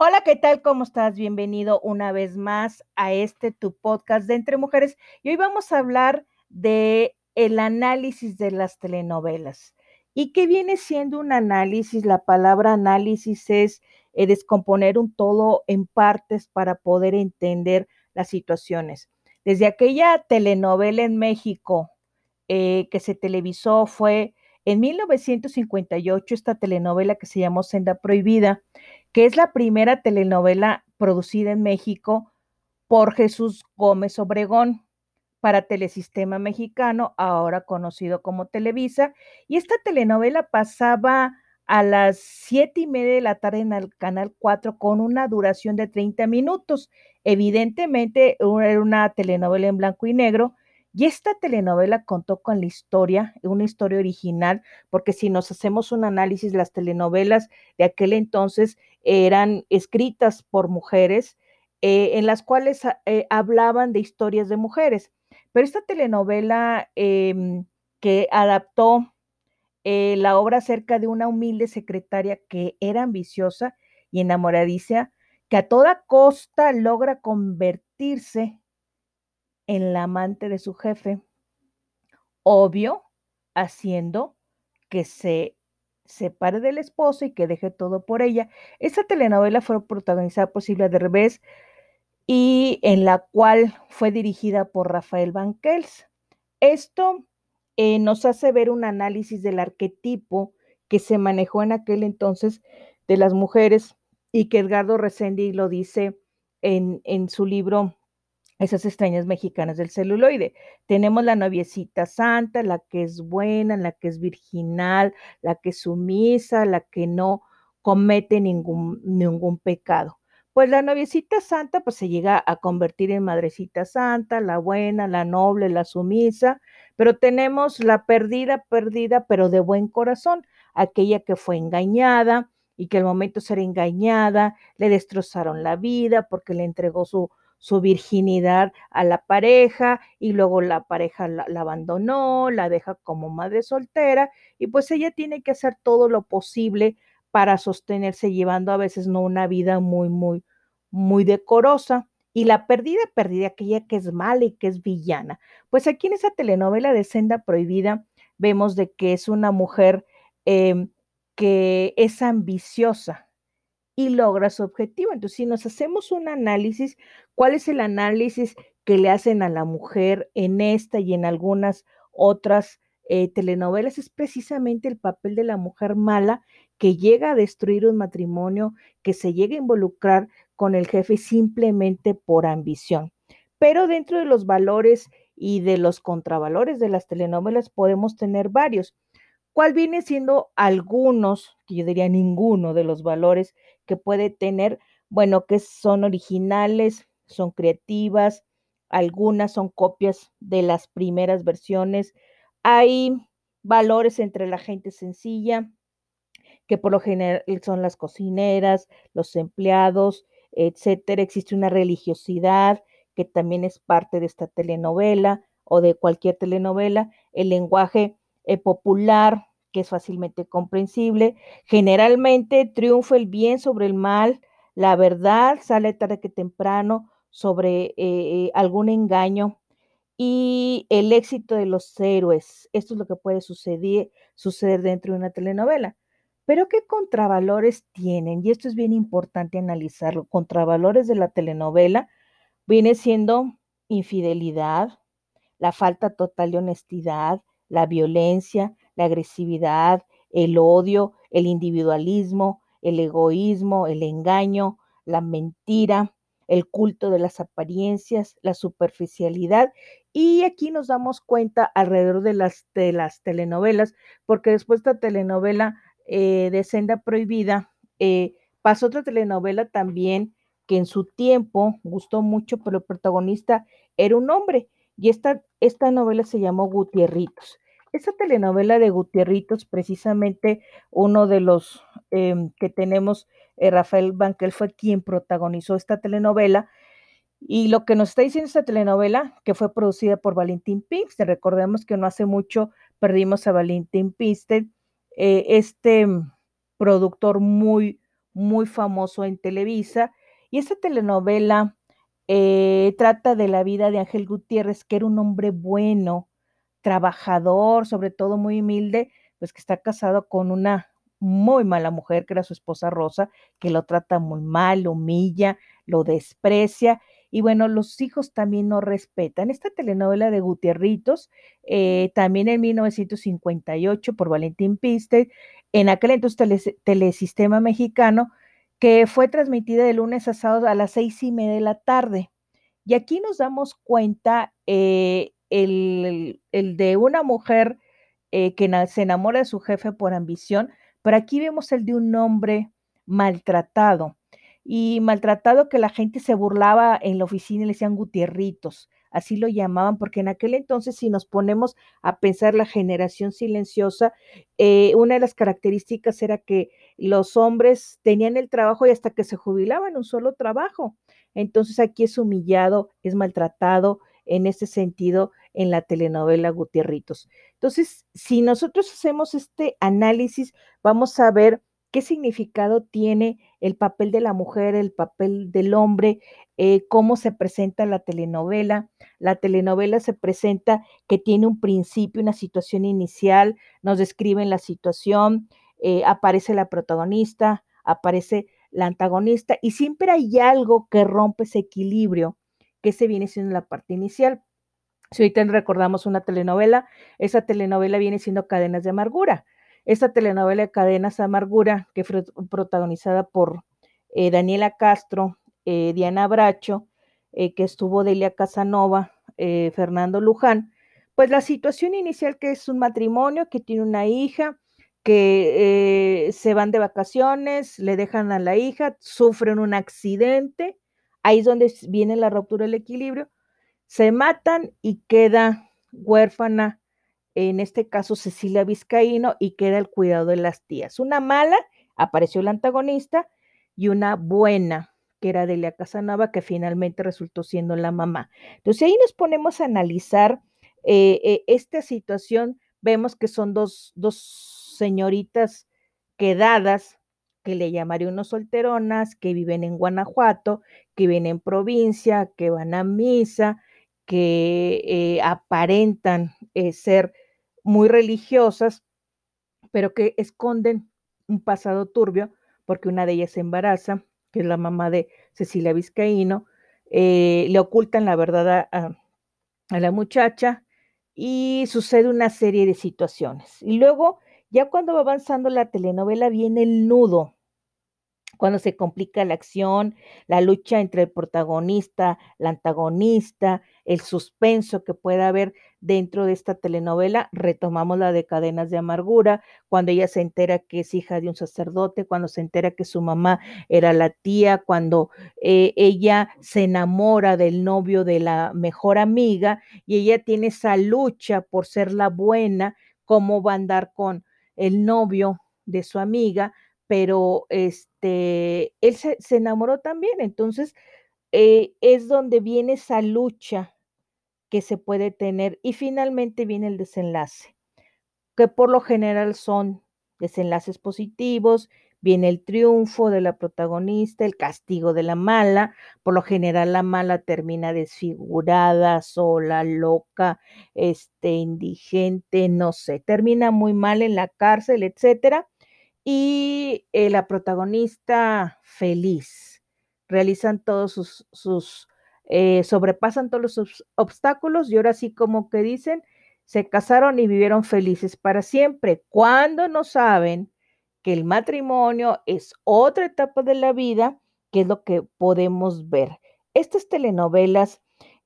Hola, ¿qué tal? ¿Cómo estás? Bienvenido una vez más a este tu podcast de Entre Mujeres. Y hoy vamos a hablar de el análisis de las telenovelas. ¿Y qué viene siendo un análisis? La palabra análisis es eh, descomponer un todo en partes para poder entender las situaciones. Desde aquella telenovela en México eh, que se televisó fue en 1958 esta telenovela que se llamó Senda Prohibida, que es la primera telenovela producida en México por Jesús Gómez Obregón para Telesistema Mexicano, ahora conocido como Televisa, y esta telenovela pasaba a las siete y media de la tarde en el Canal 4 con una duración de 30 minutos. Evidentemente era una telenovela en blanco y negro, y esta telenovela contó con la historia, una historia original, porque si nos hacemos un análisis, las telenovelas de aquel entonces eran escritas por mujeres, eh, en las cuales eh, hablaban de historias de mujeres. Pero esta telenovela em, que adaptó eh, la obra acerca de una humilde secretaria que era ambiciosa y enamoradiza, que a toda costa logra convertirse en la amante de su jefe, obvio, haciendo que se separe del esposo y que deje todo por ella. Esta telenovela fue protagonizada por Silvia Derbez y en la cual fue dirigida por Rafael Banquels. Esto eh, nos hace ver un análisis del arquetipo que se manejó en aquel entonces de las mujeres y que Edgardo Resendi lo dice en, en su libro esas extrañas mexicanas del celuloide. Tenemos la noviecita santa, la que es buena, la que es virginal, la que es sumisa, la que no comete ningún, ningún pecado. Pues la noviecita santa pues se llega a convertir en madrecita santa, la buena, la noble, la sumisa, pero tenemos la perdida, perdida, pero de buen corazón, aquella que fue engañada y que al momento de ser engañada le destrozaron la vida porque le entregó su, su virginidad a la pareja y luego la pareja la, abandonó, la deja como madre soltera y pues ella tiene que hacer todo lo posible para sostenerse llevando a veces no una vida muy, muy, muy decorosa. Y la perdida, perdida, aquella que es mala y que es villana. Pues aquí en esa telenovela de Senda Prohibida vemos de que es una mujer em, que es ambiciosa, y logra su objetivo. Entonces, si nos hacemos un análisis, ¿cuál es el análisis que le hacen a la mujer en esta y en algunas otras eh, telenovelas? Es precisamente el papel de la mujer mala que llega a destruir un matrimonio, que se llega a involucrar con el jefe simplemente por ambición. Pero dentro de los valores y de los contravalores de las telenovelas podemos tener varios. ¿Cuál viene siendo algunos, que yo diría ninguno de los valores que puede tener? Bueno, que son originales, son creativas, algunas son copias de las primeras versiones. Hay valores entre la gente sencilla, que por lo general son las cocineras, los empleados, etcétera. Existe una religiosidad que también es parte de esta telenovela o de cualquier telenovela. El lenguaje eh, popular que es fácilmente comprensible. Generalmente triunfa el bien sobre el mal, la verdad sale tarde que temprano sobre eh, eh, algún engaño y el éxito de los héroes. Esto es lo que puede suceder, suceder dentro de una telenovela. Pero ¿qué contravalores tienen? Y esto es bien importante analizarlo. Contravalores de la telenovela viene siendo infidelidad, la falta total de honestidad, la violencia, la agresividad, el odio, el individualismo, el egoísmo, el engaño, la mentira, el culto de las apariencias, la superficialidad. Y aquí nos damos cuenta alrededor de las, de las telenovelas, porque después de esta telenovela eh, de Senda Prohibida, eh, pasó otra telenovela también que en su tiempo gustó mucho, pero el protagonista era un hombre. Y esta, esta novela se llamó Gutierritos. Esa telenovela de Gutierritos, precisamente uno de los em, que tenemos, eh, Rafael Banquel, fue quien protagonizó esta telenovela. Y lo que nos está diciendo esta telenovela, que fue producida por Valentín Pinkston, recordemos que no hace mucho perdimos a Valentín Pinkston, eh, este productor muy, muy famoso en Televisa. Y esta telenovela eh, trata de la vida de Ángel Gutiérrez, que era un hombre bueno, trabajador, sobre todo muy humilde, pues que está casado con una muy mala mujer, que era su esposa Rosa, que lo trata muy mal, lo humilla, lo desprecia. Y bueno, los hijos también no respetan. Esta telenovela de Gutierritos, eh, también en 1958 por Valentín Piste, en aquel entonces Telesistema Mexicano, que fue transmitida de lunes a sábado a las seis y media de la tarde. Y aquí nos damos cuenta eh, el, de una mujer eh, que se enamora de su jefe por ambición, pero aquí vemos el de un hombre maltratado y maltratado que la gente se burlaba en la oficina y le decían Gutierritos, así lo llamaban, porque en aquel entonces si nos ponemos a pensar la generación silenciosa, eh, una de las características era que los hombres tenían el trabajo y hasta que se jubilaban un solo trabajo. Entonces aquí es humillado, es maltratado en ese sentido en la telenovela Gutierritos. Entonces, si nosotros hacemos este análisis, vamos a ver qué significado tiene el papel de la mujer, el papel del hombre, eh, cómo se presenta la telenovela. La telenovela se presenta que tiene un principio, una situación inicial, nos describen la situación, eh, aparece la protagonista, aparece la antagonista y siempre hay algo que rompe ese equilibrio, que se viene siendo la parte inicial. Si ahorita recordamos una telenovela, esa telenovela viene siendo Cadenas de Amargura. Esta telenovela de Cadenas de Amargura, que fue protagonizada por eh, Daniela Castro, eh, Diana Bracho, eh, que estuvo Delia Casanova, Fernando Luján, pues la situación inicial que es un matrimonio que tiene una hija, que se van de vacaciones, le dejan a la hija, sufren un accidente, ahí es donde viene la ruptura del equilibrio, se matan y queda huérfana, en este caso Cecilia Vizcaíno, y queda el cuidado de las tías. Una mala, apareció la antagonista, y una buena, que era Delia Casanova, que finalmente resultó siendo la mamá. Entonces ahí nos ponemos a analizar eh, eh, esta situación, vemos que son dos, dos señoritas quedadas, que le llamaré unos solteronas, que viven en Guanajuato, que viven en provincia, que van a misa, que eh, aparentan eh, ser muy religiosas, pero que esconden un pasado turbio, porque una de ellas se embaraza, que es la mamá de Cecilia Vizcaíno, eh, le ocultan la verdad a, a la muchacha y sucede una serie de situaciones. Y luego, ya cuando va avanzando la telenovela, viene el nudo, cuando se complica la acción, la lucha entre el protagonista, la antagonista, el suspenso que pueda haber dentro de esta telenovela, retomamos la de Cadenas de Amargura, cuando ella se entera que es hija de un sacerdote, cuando se entera que su mamá era la tía, cuando eh, ella se enamora del novio de la mejor amiga y ella tiene esa lucha por ser la buena, cómo va a andar con el novio de su amiga, pero este, él se, enamoró también, entonces eh, es donde viene esa lucha que se puede tener y finalmente viene el desenlace, que por lo general son desenlaces positivos, viene el triunfo de la protagonista, el castigo de la mala, por lo general la mala termina desfigurada, sola, loca, este indigente, no sé, termina muy mal en la cárcel, etcétera y eh, la protagonista feliz. Realizan todos sus, eh, sobrepasan todos los obstáculos y ahora sí como que dicen, se casaron y vivieron felices para siempre, cuando no saben que el matrimonio es otra etapa de la vida, que es lo que podemos ver. Estas telenovelas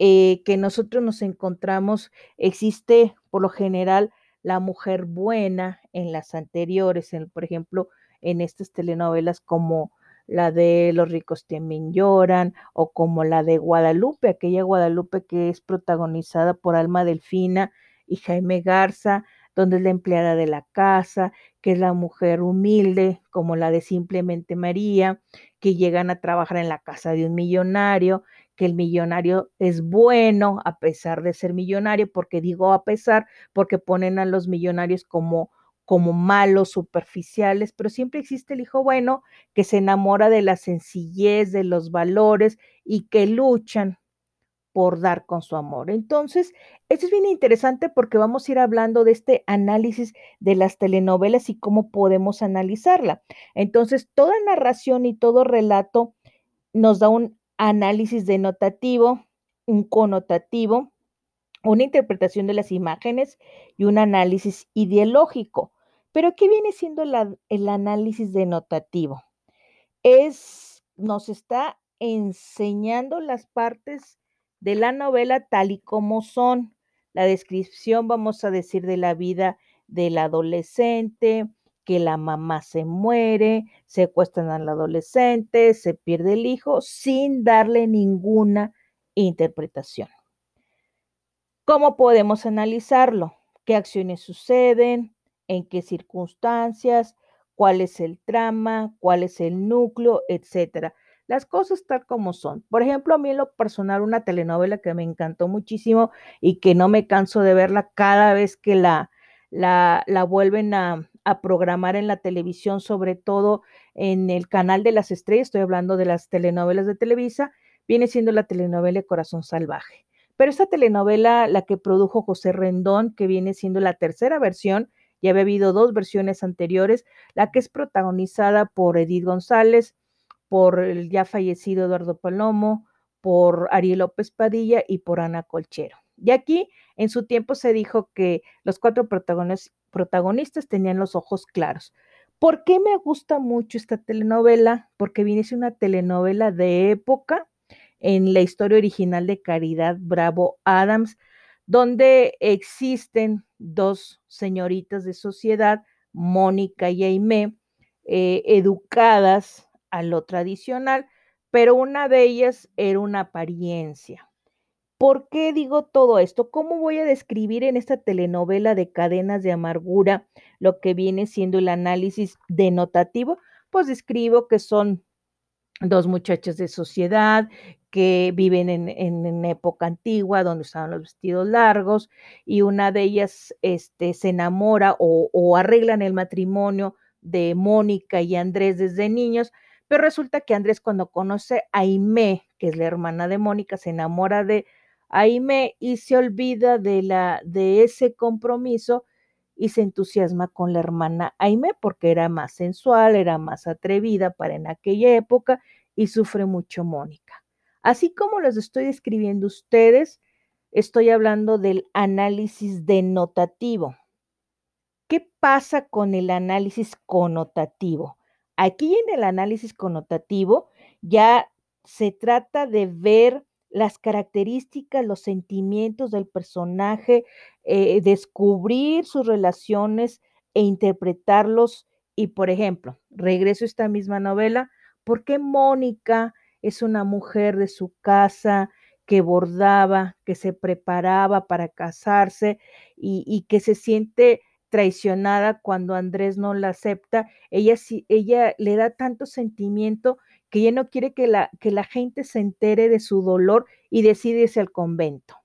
eh, que nosotros nos encontramos, existe por lo general la mujer buena en las anteriores, por ejemplo, en estas telenovelas como la de Los ricos también lloran o como la de Guadalupe, aquella Guadalupe que es protagonizada por Alma Delfina y Jaime Garza, donde es la empleada de la casa, que es la mujer humilde, como la de Simplemente María, que llegan a trabajar en la casa de un millonario que el millonario es bueno a pesar de ser millonario, porque digo a pesar, porque ponen a los millonarios como como malos, superficiales, pero siempre existe el hijo bueno que se enamora de la sencillez, de los valores y que luchan por dar con su amor. Entonces, esto es bien interesante porque vamos a ir hablando de este análisis de las telenovelas y cómo podemos analizarla. Entonces, toda narración y todo relato nos da un análisis denotativo, un connotativo, una interpretación de las imágenes y un análisis ideológico. Pero, ¿qué viene siendo el análisis denotativo? Es, nos está enseñando las partes de la novela tal y como son. La descripción, vamos a decir, de la vida del adolescente, que la mamá se muere, secuestran al adolescente, se pierde el hijo, sin darle ninguna interpretación. ¿Cómo podemos analizarlo? ¿Qué acciones suceden? ¿En qué circunstancias? ¿Cuál es el trama? ¿Cuál es el núcleo? Etcétera. Las cosas tal como son. Por ejemplo, a mí en lo personal, una telenovela que me encantó muchísimo y que no me canso de verla cada vez que la, la, la vuelven a, a programar en la televisión, sobre todo en el canal de las estrellas, estoy hablando de las telenovelas de Televisa, viene siendo la telenovela Corazón Salvaje. Pero esta telenovela, la que produjo José Rendón, que viene siendo la tercera versión, ya había habido dos versiones anteriores, la que es protagonizada por Edith González, por el ya fallecido Eduardo Palomo, por Ariel López Padilla y por Ana Colchero. Y aquí en su tiempo se dijo que los cuatro protagonistas tenían los ojos claros. ¿Por qué me gusta mucho esta telenovela? Porque viene una telenovela de época en la historia original de Caridad Bravo Adams, donde existen dos señoritas de sociedad, Mónica y Aimé, eh, educadas a lo tradicional, pero una de ellas era una apariencia. ¿Por qué digo todo esto? ¿Cómo voy a describir en esta telenovela de cadenas de amargura lo que viene siendo el análisis denotativo? Pues describo que son dos muchachas de sociedad que viven en, época antigua, donde usaban los vestidos largos, y una de ellas este, se enamora o, o arreglan el matrimonio de Mónica y Andrés desde niños, pero resulta que Andrés cuando conoce a Aimé, que es la hermana de Mónica, se enamora de Aimé y se olvida de, la, de ese compromiso y se entusiasma con la hermana Aimé porque era más sensual, era más atrevida para en aquella época y sufre mucho Mónica. Así como los estoy describiendo ustedes, estoy hablando del análisis denotativo. ¿Qué pasa con el análisis connotativo? Aquí en el análisis connotativo ya se trata de ver las características, los sentimientos del personaje, eh, descubrir sus relaciones e interpretarlos. Y, por ejemplo, regreso a esta misma novela, ¿por qué Mónica es una mujer de su casa que bordaba, que se preparaba para casarse y, que se siente traicionada cuando Andrés no la acepta. Ella, ella le da tanto sentimiento que ella no quiere que la, que la gente se entere de su dolor y decide irse al convento.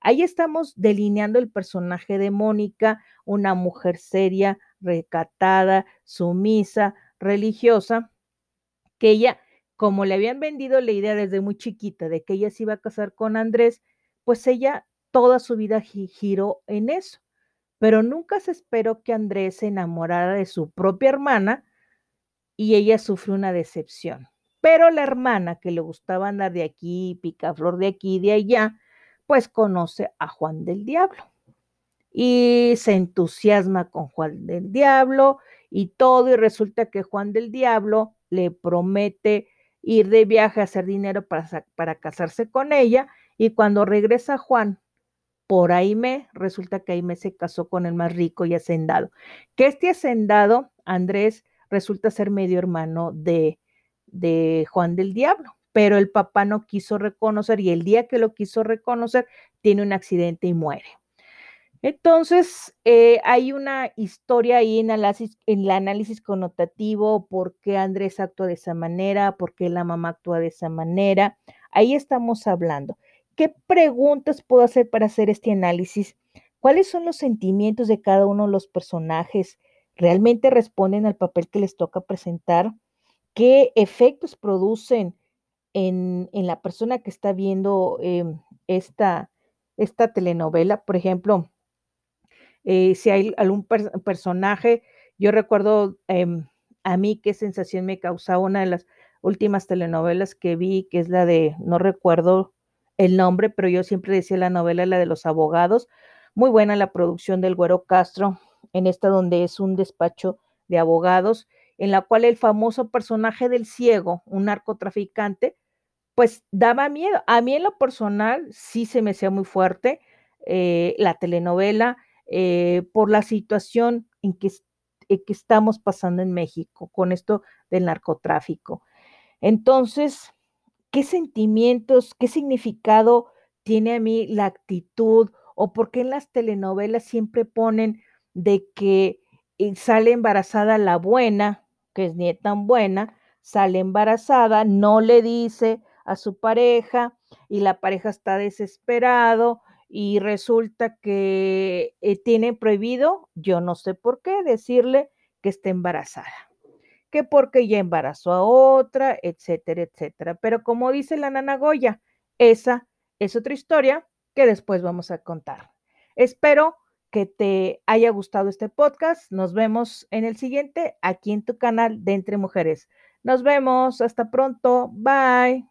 Ahí estamos delineando el personaje de Mónica, una mujer seria, recatada, sumisa, religiosa, que ella como le habían vendido la idea desde muy chiquita de que ella se iba a casar con Andrés, pues ella toda su vida giró en eso. Pero nunca se esperó que Andrés se enamorara de su propia hermana y ella sufrió una decepción. Pero la hermana que le gustaba andar de aquí, picaflor de aquí y de allá, pues conoce a Juan del Diablo y se entusiasma con Juan del Diablo y todo y resulta que Juan del Diablo le promete ir de viaje a hacer dinero para, para casarse con ella y cuando regresa Juan por Aime, resulta que Aime se casó con el más rico y hacendado. Que este hacendado, Andrés, resulta ser medio hermano de, de Juan del Diablo, pero el papá no quiso reconocer y el día que lo quiso reconocer, tiene un accidente y muere. Entonces, eh, hay una historia ahí en, en, el análisis connotativo, por qué Andrés actúa de esa manera, por qué la mamá actúa de esa manera. Ahí estamos hablando. ¿Qué preguntas puedo hacer para hacer este análisis? ¿Cuáles son los sentimientos de cada uno de los personajes? ¿Realmente responden al papel que les toca presentar? ¿Qué efectos producen en, la persona que está viendo em, esta, telenovela? Por ejemplo, eh, si hay algún per personaje, yo recuerdo em, a mí qué sensación me causaba una de las últimas telenovelas que vi, que es la de, no recuerdo el nombre, pero yo siempre decía la novela, la de los abogados. Muy buena la producción del Güero Castro, en esta donde es un despacho de abogados, en la cual el famoso personaje del ciego, un narcotraficante, pues daba miedo. A mí en lo personal sí se me hacía muy fuerte eh, la telenovela eh, por la situación en que, en que estamos pasando en México con esto del narcotráfico. Entonces, ¿qué sentimientos, qué significado tiene a mí la actitud o por qué en las telenovelas siempre ponen de que eh, sale embarazada la buena, que es ni tan buena, sale embarazada, no le dice a su pareja y la pareja está desesperado y resulta que eh, tiene prohibido, yo no sé por qué, decirle que está embarazada que porque ya embarazó a otra, etcétera, etcétera. Pero como dice la nana Goya, esa es otra historia que después vamos a contar. Espero que te haya gustado este podcast. Nos vemos en el siguiente aquí en tu canal de Entre Mujeres. Nos vemos. Hasta pronto. Bye.